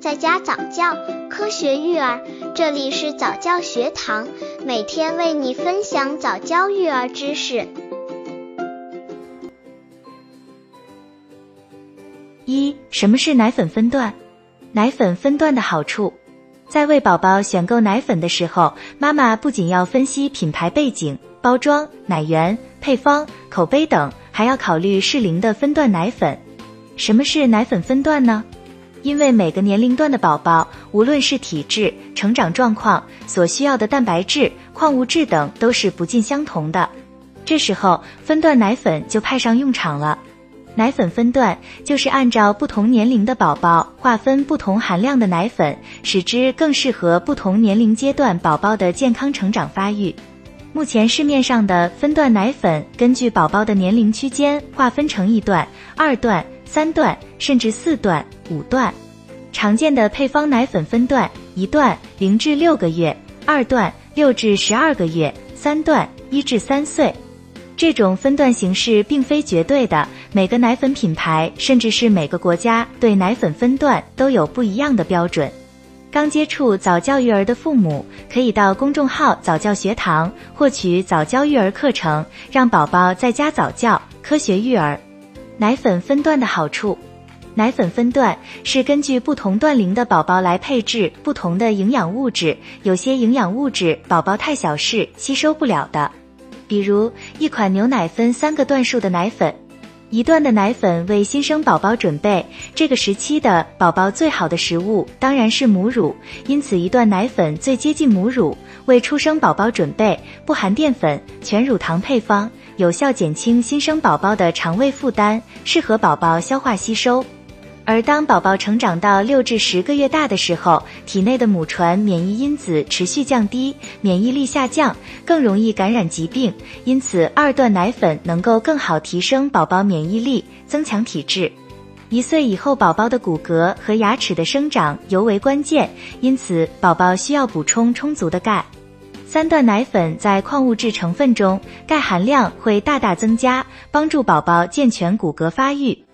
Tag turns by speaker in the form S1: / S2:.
S1: 在家早教，科学育儿，这里是早教学堂，每天为你分享早教育儿知识。
S2: 一、什么是奶粉分段？奶粉分段的好处，在为宝宝选购奶粉的时候，妈妈不仅要分析品牌背景、包装、奶源、配方、口碑等，还要考虑适龄的分段奶粉。什么是奶粉分段呢？因为每个年龄段的宝宝，无论是体质、成长状况，所需要的蛋白质、矿物质等都是不尽相同的。这时候，分段奶粉就派上用场了。奶粉分段就是按照不同年龄的宝宝划分不同含量的奶粉，使之更适合不同年龄阶段宝宝的健康成长发育。目前市面上的分段奶粉，根据宝宝的年龄区间划分成一段、二段。三段甚至四段、五段，常见的配方奶粉分段：一段零至六个月，二段六至十二个月，三段一至三岁。这种分段形式并非绝对的，每个奶粉品牌甚至是每个国家对奶粉分段都有不一样的标准。刚接触早教育儿的父母，可以到公众号早教学堂获取早教育儿课程，让宝宝在家早教，科学育儿。奶粉分段的好处，奶粉分段是根据不同段龄的宝宝来配置不同的营养物质，有些营养物质宝宝太小是吸收不了的，比如一款牛奶分三个段数的奶粉，一段的奶粉为新生宝宝准备，这个时期的宝宝最好的食物当然是母乳，因此一段奶粉最接近母乳，为出生宝宝准备，不含淀粉，全乳糖配方。有效减轻新生宝宝的肠胃负担，适合宝宝消化吸收。而当宝宝成长到六至十个月大的时候，体内的母传免疫因子持续降低，免疫力下降，更容易感染疾病。因此，二段奶粉能够更好提升宝宝免疫力，增强体质。一岁以后，宝宝的骨骼和牙齿的生长尤为关键，因此宝宝需要补充充足的钙。三段奶粉在矿物质成分中，钙含量会大大增加，帮助宝宝健全骨骼发育。